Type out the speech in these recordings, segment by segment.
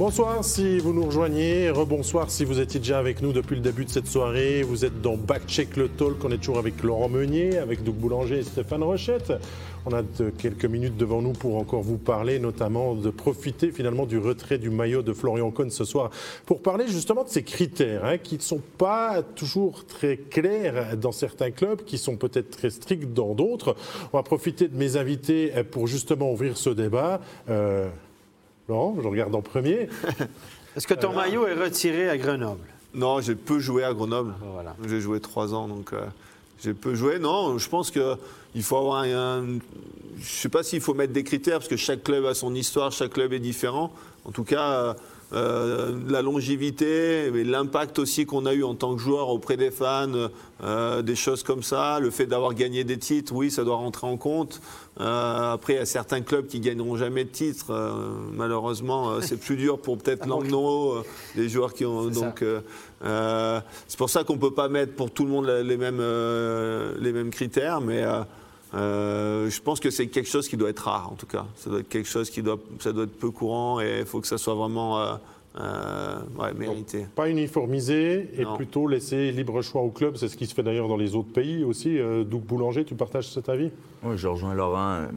Bonsoir si vous nous rejoignez, rebonsoir si vous étiez déjà avec nous depuis le début de cette soirée. Vous êtes dans Backcheck le Talk, on est toujours avec Laurent Meunier, avec Doug Boulanger et Stéphane Rochette. On a quelques minutes devant nous pour encore vous parler, notamment de profiter finalement du retrait du maillot de Florian Cohn ce soir, pour parler justement de ces critères hein, qui ne sont pas toujours très clairs dans certains clubs, qui sont peut-être très stricts dans d'autres. On va profiter de mes invités pour justement ouvrir ce débat. Euh, Laurent, je regarde en premier. Est-ce que ton maillot est retiré à Grenoble? Non, j'ai peu joué à Grenoble. Voilà. J'ai joué trois ans, donc euh, j'ai peu joué. Non, je pense qu'il faut avoir un. Je ne sais pas s'il faut mettre des critères, parce que chaque club a son histoire, chaque club est différent. En tout cas, euh, euh, la longévité, l'impact aussi qu'on a eu en tant que joueur auprès des fans, euh, des choses comme ça, le fait d'avoir gagné des titres, oui, ça doit rentrer en compte. Euh, après, il y a certains clubs qui gagneront jamais de titres. Malheureusement, c'est plus dur pour peut-être Langnau, euh, les joueurs qui ont. C'est Donc, c'est pour ça qu'on peut pas mettre pour tout le monde les mêmes, les mêmes critères, mais. Euh, je pense que c'est quelque chose qui doit être rare, en tout cas. Ça doit être quelque chose qui doit, ça doit être peu courant et il faut que ça soit vraiment euh, euh, ouais, mérité. Pas uniformisé et Non. plutôt laisser libre choix au club. C'est ce qui se fait d'ailleurs dans les autres pays aussi. Euh, Doug Boulanger, tu partages cet avis? Oui, je rejoins Laurent.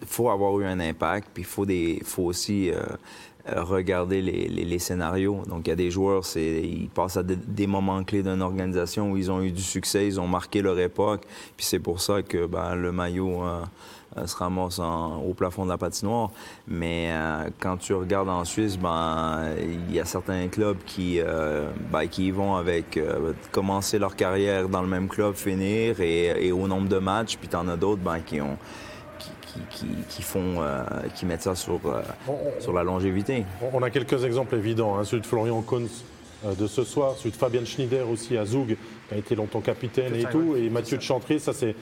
Il faut avoir eu un impact, puis il faut, des, faut aussi regarder les, scénarios. Donc, il y a des joueurs, ils passent à des, moments clés d'une organisation où ils ont eu du succès, ils ont marqué leur époque, puis c'est pour ça que ben, le maillot euh, euh, se ramasse en- au plafond de la patinoire. Mais euh, quand tu regardes en Suisse, ben, il y a certains clubs qui, euh, ben, vont avec euh, commencer leur carrière dans le même club, finir et, au nombre de matchs, puis t'en as d'autres ben, qui ont qui, qui- qui- qui font euh, qui mettent ça sur, euh, On- sur la longévité. On a quelques exemples évidents. hein. Celui de Florian Kohns euh, de ce soir, celui de Fabien Schneider aussi à Zoug, qui a été longtemps capitaine et ça, tout. ouais. Et Mathieu de Chantré, ça, c'est,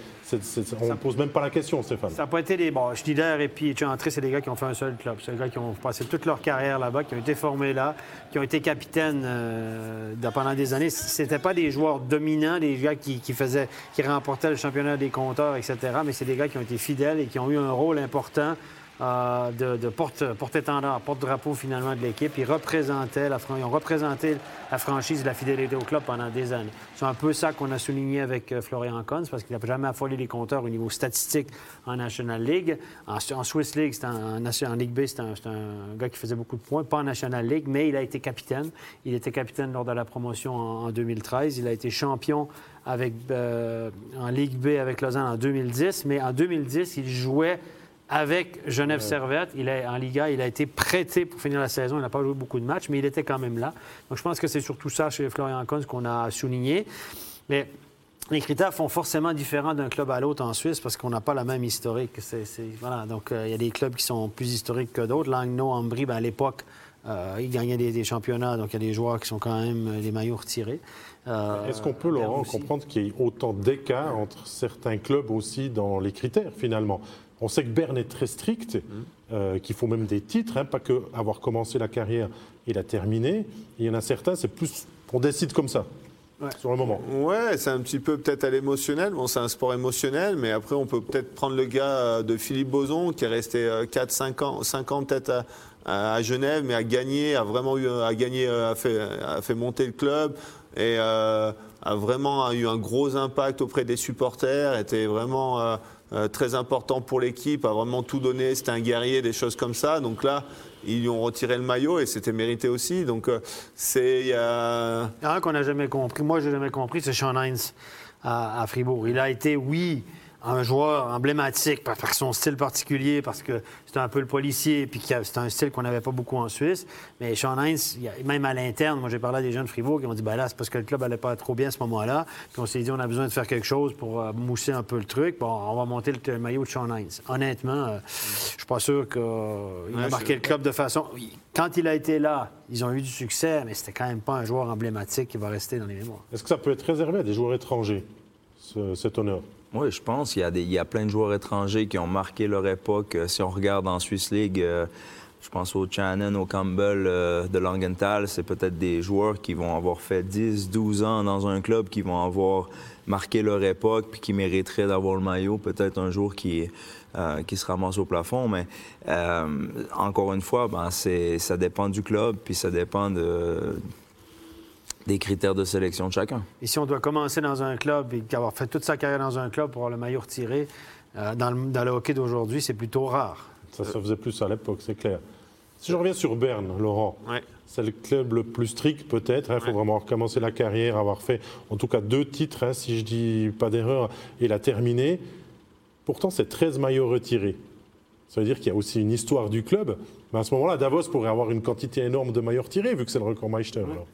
on ne pose même pas la question, Stéphane. Ça n'a pas été des. Bon, Schneider et puis Chantré, c'est des gars qui ont fait un seul club. C'est des gars qui ont passé toute leur carrière là-bas, qui ont été formés là, qui ont été capitaines euh, pendant des années. C'était pas des joueurs dominants, des gars qui, qui faisaient, qui remportaient le championnat des compteurs, etc. Mais c'est des gars qui ont été fidèles et qui ont eu un rôle important. Euh, de, de porte, porte-étendard, porte-drapeau finalement de l'équipe. Ils représentaient la, ils ont représenté la franchise et la fidélité au club pendant des années. C'est un peu ça qu'on a souligné avec euh, Florian Kohns, parce qu'il n'a jamais affolé les compteurs au niveau statistique en National League. En, en Swiss League, en, nation- en Ligue B, c'était un, gars qui faisait beaucoup de points, pas en National League, mais il a été capitaine. Il était capitaine lors de la promotion en, en 2013. Il a été champion avec, euh, en Ligue B avec Lausanne en 2010, mais en 2010, il jouait avec Genève Servette. Il est, en Liga, il a été prêté pour finir la saison. Il n'a pas joué beaucoup de matchs, mais il était quand même là. Donc, je pense que c'est surtout ça chez Florian Kohns qu'on a souligné. Mais les critères font forcément différents d'un club à l'autre en Suisse parce qu'on n'a pas la même historique. C'est- c'est- voilà. Donc, euh, il y a des clubs qui sont plus historiques que d'autres. Langnau, Ambry, ben, à l'époque, euh, ils gagnaient des, des championnats. Donc, il y a des joueurs qui sont quand même euh, des maillots retirés. Euh, Est-ce qu'on peut, Laurent, comprendre qu'il y ait autant d'écart entre certains clubs aussi dans les critères, finalement? On sait que Berne est très strict, euh, qu'il faut même des titres, hein, pas que avoir commencé la carrière et la terminer. Il y en a certains, c'est plus, on décide comme ça, Ouais. sur le moment. Ouais, c'est un petit peu peut-être à l'émotionnel. Bon, c'est un sport émotionnel, mais après, on peut peut-être prendre le gars euh, de Philippe Boson, qui est resté 4-5 ans, 5 ans peut-être à, Genève, mais a gagné, a vraiment eu, a gagné, euh, a fait, a fait monter le club et euh, a vraiment eu un gros impact auprès des supporters, était vraiment euh, euh, très important pour l'équipe, a vraiment tout donné, c'était un guerrier, des choses comme ça. Donc là, ils lui ont retiré le maillot et c'était mérité aussi. Donc euh, c'est, il y a... Un qu'on n'a jamais compris. Moi, je n'ai jamais compris, c'est Sean Hines à, à Fribourg. Il a été, oui, un joueur emblématique par, par son style particulier, parce que c'était un peu le policier, puis c'est un style qu'on n'avait pas beaucoup en Suisse. Mais Sean a- même à l'interne, moi j'ai parlé à des jeunes de Fribourg qui ont dit, ben là, c'est parce que le club n'allait pas trop bien à ce moment-là. Puis on s'est dit, on a besoin de faire quelque chose pour euh, mousser un peu le truc. Bon, on va monter le, le maillot de Sean Hines. Honnêtement, euh, je suis pas sûr qu'il a marqué le club de façon... Quand il a été là, ils ont eu du succès, mais c'était quand même pas un joueur emblématique qui va rester dans les mémoires. Est-ce que ça peut être réservé à des joueurs étrangers, ce- cet honneur Oui, je pense qu'il y, y a plein de joueurs étrangers qui ont marqué leur époque. Euh, Si on regarde en Swiss League, euh, Je pense au Shannon, au Campbell euh, de Langenthal. C'est peut-être des joueurs qui vont avoir fait 10, 12 ans dans un club, qui vont avoir marqué leur époque, puis qui mériteraient d'avoir le maillot peut-être un jour qui, qui se ramasse au plafond. Mais encore une fois, ben, ça dépend du club, puis ça dépend de, des critères de sélection de chacun. Et si on doit commencer dans un club et avoir fait toute sa carrière dans un club pour avoir le maillot retiré, euh, dans, le, dans le hockey d'aujourd'hui, c'est plutôt rare. Ça se faisait plus à l'époque, c'est clair. Si je reviens sur Berne, Laurent, Ouais. c'est le club le plus strict peut-être. Il faut vraiment recommencer la carrière, avoir fait en tout cas deux titres, hein, si je dis pas d'erreur, et la terminer. Pourtant, c'est 13 maillots retirés. Ça veut dire qu'il y a aussi une histoire du club. Mais à ce moment-là, Davos pourrait avoir une quantité énorme de maillots retirés, vu que c'est le record Meister. alors.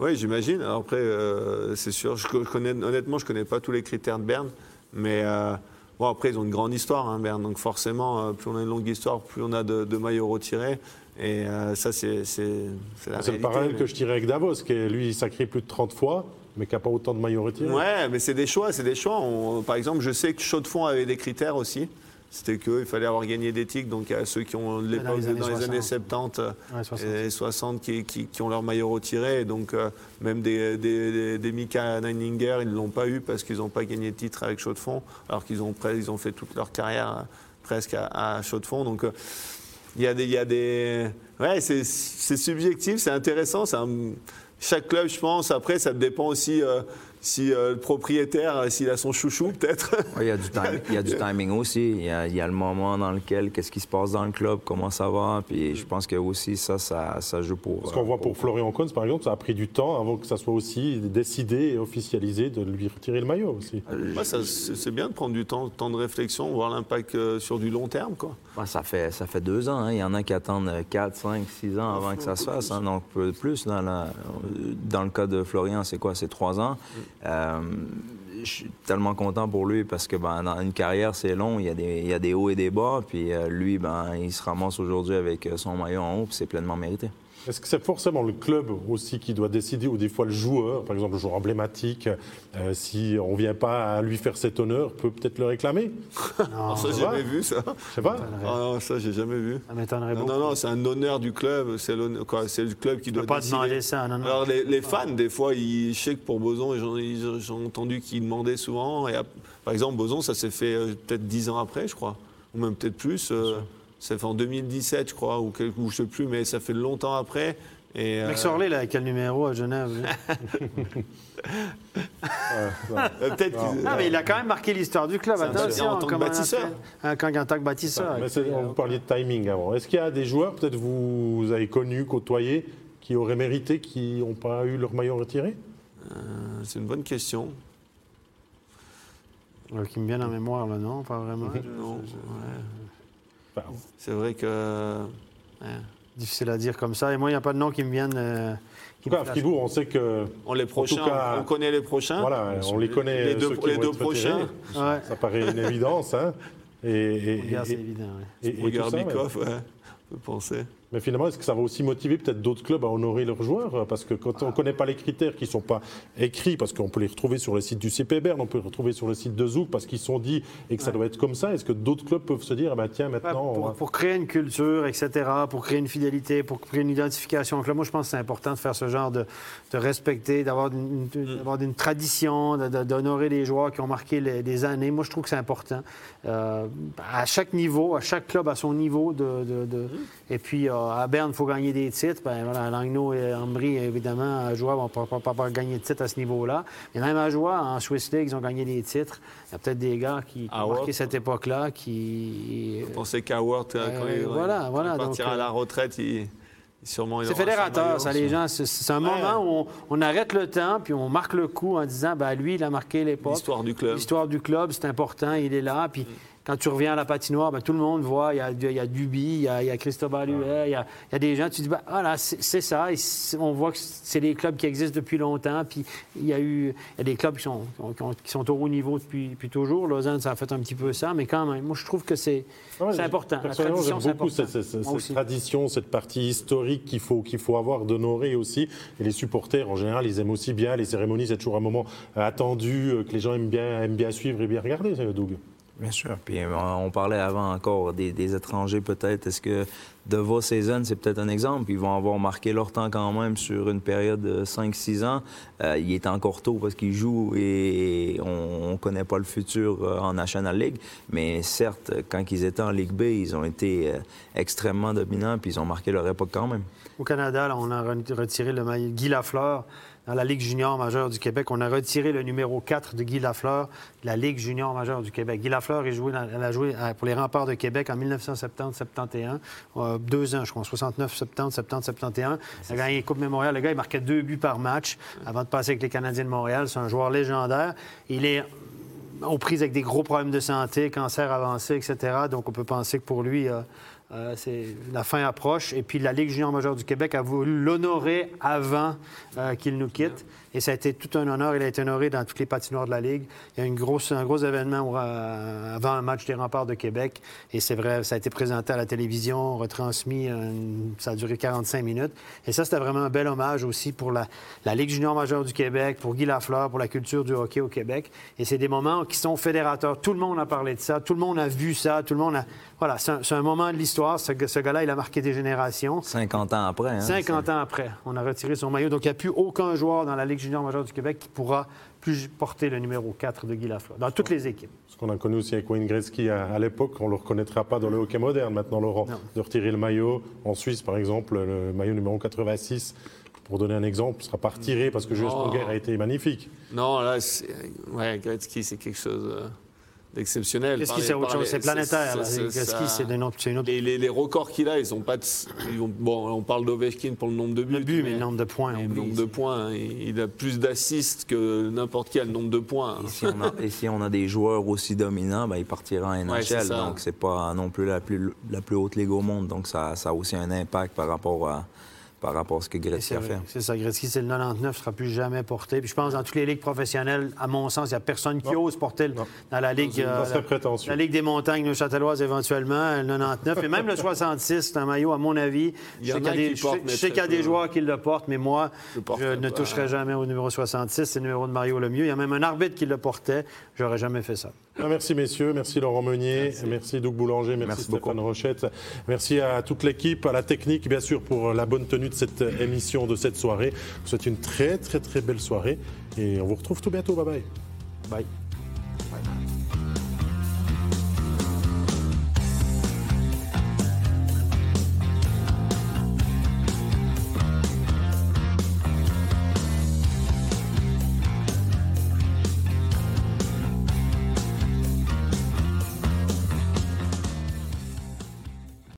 Oui, j'imagine. Après, euh, c'est sûr, je co- connais, honnêtement, je ne connais pas tous les critères de Berne, mais euh, bon, après, ils ont une grande histoire, hein, Berne. Donc forcément, euh, plus on a une longue histoire, plus on a de, de maillots retirés. Et euh, ça, c'est la C'est le parallèle mais- que je tirais avec Davos, qui est, lui, il sacré plus de 30 fois, mais qui n'a pas autant de maillots retirés. Ouais, mais c'est des choix, c'est des choix. On- par exemple, je sais que Chaux-de-Fonds avait des critères aussi. C'était qu'il fallait avoir gagné des titres, donc à ceux qui ont de l'époque, les années dans les années 60. 70 euh, Ouais, 60. et 60 qui, qui- qui ont leur maillot retiré. Et donc, euh, même des, des, des, des Mika Neininger, ils ne l'ont pas eu parce qu'ils n'ont pas gagné de titre avec Chaux-de-Fonds, alors qu'ils ont, ils ont fait toute leur carrière euh, presque à, à Chaux-de-Fonds. Donc, euh, il y a des. il Y a des... Ouais, c'est subjectif, c'est intéressant. un- Chaque club, je pense, après, ça dépend aussi euh, si euh, le propriétaire, euh, s'il a son chouchou, peut-être. Ouais, Il y, a du time- il y a du timing aussi. Il y a, il y a le moment dans lequel, qu'est-ce qui se passe dans le club, comment ça va. Puis je pense que aussi ça, ça, ça joue pour. Parce qu'on voit euh, pour Florian Kohns, par exemple, ça a pris du temps avant que ça soit aussi décidé et officialisé de lui retirer le maillot aussi. Ouais, ça, c'est bien de prendre du temps, temps de réflexion, voir l'impact euh, sur du long terme. Quoi. Ouais, ça, fait, ça fait deux ans. hein. Il y en a qui attendent 4, 5, 6 ans avant que ça se fasse. hein. Donc, peu plus. Dans, la- dans le cas de Florian, c'est quoi? C'est trois ans. Euh, je suis tellement content pour lui parce que ben, dans une carrière, c'est long. Il y, a des, il y a des hauts et des bas. Puis euh, lui, ben, il se ramasse aujourd'hui avec euh, son maillot en haut. Puis c'est pleinement mérité. Est-ce que c'est forcément le club aussi qui doit décider, ou des fois le joueur, par exemple le joueur emblématique, euh, si on ne vient pas à lui faire cet honneur, peut peut-être le réclamer? Alors, ça, j'ai jamais vu ça. Je sais pas. Ah non, ça, j'ai jamais vu. Ça m'étonnerait Non, beaucoup. non, non, c'est un honneur du club. C'est le club qui doit peux pas décider. demander ça. Non, non. Alors les, les fans, des fois, ils, je sais que pour Boson, j'ai entendu qu'ils demandaient souvent. Et, par exemple, Boson, ça s'est fait euh, peut-être dix ans après, je crois, ou même peut-être plus. euh, ça fait en 2017, je crois, ou, quel- ou je sais plus, mais ça fait longtemps après. Et, euh, Max Orley, là, quel numéro à Genève? Ouais, euh, peut-être Non, mais il a quand même marqué l'histoire du club. Un- Attention, en tant que un bâtisseur. athlète. Quand, en tant que bâtisseur. Mais c'est- on vous parliez de timing avant. Est-ce qu'il y a des joueurs, peut-être vous, vous avez connus, côtoyés, qui auraient mérité, qui n'ont pas eu leur maillot retiré? Euh, c'est une bonne question. Euh, qui me viennent en mémoire, là, non? Pas vraiment. Non, ouais. C'est vrai que. ouais. Difficile à dire comme ça. Et moi, il n'y a pas de nom qui me viennent. euh, En tout cas, à. Fribourg, on sait que On les prochains, cas, on connaît les prochains. voilà, on les connaît. Les deux- ceux qui les vont deux être retirés. prochains. Ouais. Ça paraît une évidence. Hein et, et- et- c'est évident. ouais. et- et ça, ouais, on peut penser. Mais finalement, est-ce que ça va aussi motiver peut-être d'autres clubs à honorer leurs joueurs? Parce que quand on ne connaît pas les critères qui ne sont pas écrits, parce qu'on peut les retrouver sur le site du CP Berne, on peut les retrouver sur le site de Zouk, parce qu'ils sont dit et que ça doit être comme ça, est-ce que d'autres clubs peuvent se dire, ah ben tiens, Ouais, maintenant, on pour, va- pour créer une culture, etc., pour créer une fidélité, pour créer une identification. Donc là, moi, je pense que c'est important de faire ce genre de, de respecter, d'avoir une, une tradition, d'honorer les joueurs qui ont marqué les- des années. Moi, je trouve que c'est important. Euh, à chaque niveau, à chaque club à son niveau. De, de- de- Et puis, euh, à Berne, il faut gagner des titres. Ben, voilà, Langnau et Ambry, évidemment, à Joie, vont pas, pas, pas- pas gagner de titres à ce niveau-là. Mais même à Joie, en Swiss League, ils ont gagné des titres. Il y a peut-être des gars qui, qui ont marqué cette époque-là, qui... Je pensais qu'Howard, euh, quand Euh, il, voilà, quand voilà, il partira donc, à la retraite, il, C'est fédérateur, ça, les gens. C'est- un Ouais. moment où on, on arrête le temps, puis on marque le coup en disant, ben lui, il a marqué l'époque. L'histoire du club. L'histoire du club, c'est important, il est là. Puis quand tu reviens à la patinoire, ben, tout le monde voit, il y a, il y a Duby, il y a, il y a Cristobal Huet, il y a, il y a des gens, tu dis, ben, voilà, c'est ça. Et on voit que c'est des clubs qui existent depuis longtemps. Puis il y a eu il y a des clubs qui sont, qui au haut niveau depuis, depuis toujours. Lausanne, ça a fait un petit peu ça, mais quand même, moi, je trouve que c'est ouais, important. La tradition, c'est j'aime beaucoup important. cette, cette- cette tradition, cette partie historique qu'il faut, qu'il faut avoir, d'honorer aussi. Et les supporters, en général, ils aiment aussi bien les cérémonies. C'est toujours un moment euh, attendu, euh, que les gens aiment bien, aiment bien suivre et bien regarder, euh, Doug. Bien sûr. Puis euh, on parlait avant encore des, étrangers peut-être. Est-ce que de vos Season, c'est peut-être un exemple? Ils vont avoir marqué leur temps quand même sur une période de 5-6 ans. Euh, il est encore tôt parce qu'ils jouent et on ne connaît pas le futur euh, en National League. Mais certes, quand ils étaient en Ligue B, ils ont été extrêmement dominants puis ils ont marqué leur époque quand même. Au Canada, on a retiré le maillot Guy Lafleur dans la Ligue junior majeure du Québec. On a retiré le numéro 4 de Guy Lafleur la Ligue junior majeure du Québec. Guy Lafleur elle a joué pour les remparts de Québec en 1970-71. Euh, deux ans, je crois, 69, 70, 70, 71. Il a gagné Coupe Mémorial. Le gars, il marquait deux buts par match avant de passer avec les Canadiens de Montréal. C'est un joueur légendaire. Il est aux prises avec des gros problèmes de santé, cancer avancé, etc. Donc, on peut penser que pour lui, euh, euh, la fin approche. Et puis, la Ligue junior majeure du Québec a voulu l'honorer avant euh, qu'il nous quitte. Et ça a été tout un honneur. Il a été honoré dans toutes les patinoires de la Ligue. Il y a une grosse, un gros événement euh, avant un match des remparts de Québec. Et c'est vrai, ça a été présenté à la télévision, retransmis. ça a duré 45 minutes. Et ça, c'était vraiment un bel hommage aussi pour la, Ligue junior majeure du Québec, pour Guy Lafleur, pour la culture du hockey au Québec. Et c'est des moments qui sont fédérateurs. Tout le monde a parlé de ça. Tout le monde a vu ça. Tout le monde a... Voilà, c'est un, moment de l'histoire. Ce, ce gars-là, il a marqué des générations. 50 ans après. Hein, 50 ans après. On a retiré son maillot. Donc, il n'y a plus aucun joueur dans la Ligue junior majeure du Québec qui pourra plus porter le numéro 4 de Guy Lafleur, dans toutes les équipes. Ce qu'on a connu aussi avec Wayne Gretzky à, l'époque, on ne le reconnaîtra pas dans le hockey moderne maintenant, Laurent, de retirer le maillot. En Suisse, par exemple, le maillot numéro 86 pour donner un exemple, ne sera pas retiré parce que Jules Sponger a été magnifique. Non, là, ouais, Gretzky, c'est quelque chose. Exceptionnel. Qu'est-ce qui c'est autre chose? C'est planétaire. c'est une autre. Les, records qu'il a, ils sont pas. bon, on parle d'Ovechkin pour le nombre de buts. Le but, mais, le nombre de points. Le nombre de points. Hein. Il a plus d'assists que n'importe quel nombre de points. Et si, on a, des joueurs aussi dominants, ben, il partira en NHL. donc, c'est pas non plus la plus, la plus haute ligue au monde. Donc, ça, ça a aussi un impact par rapport à par rapport à ce que Gretzky a fait. C'est ça, Gretzky, c'est le 99, ne sera plus jamais porté. Puis je pense dans toutes les ligues professionnelles, à mon sens, il n'y a personne qui ose porter dans la ligue, euh, la, ligue des montagnes de Châtelloise éventuellement, le 99. Et même le 66, c'est un maillot, à mon avis. je sais qu'il y a des, joueurs qui le portent, mais moi, je, ne toucherai jamais au numéro 66. C'est le numéro de Mario Lemieux. Il y a même un arbitre qui le portait. J'aurais jamais fait ça. Ah, merci messieurs, merci Laurent Meunier, merci, Doug Boulanger, merci, Stéphane Rochette, merci à toute l'équipe, à la technique bien sûr pour la bonne tenue de cette émission, de cette soirée. Je vous souhaite une très très très belle soirée et on vous retrouve tout bientôt. Bye bye. Bye. bye.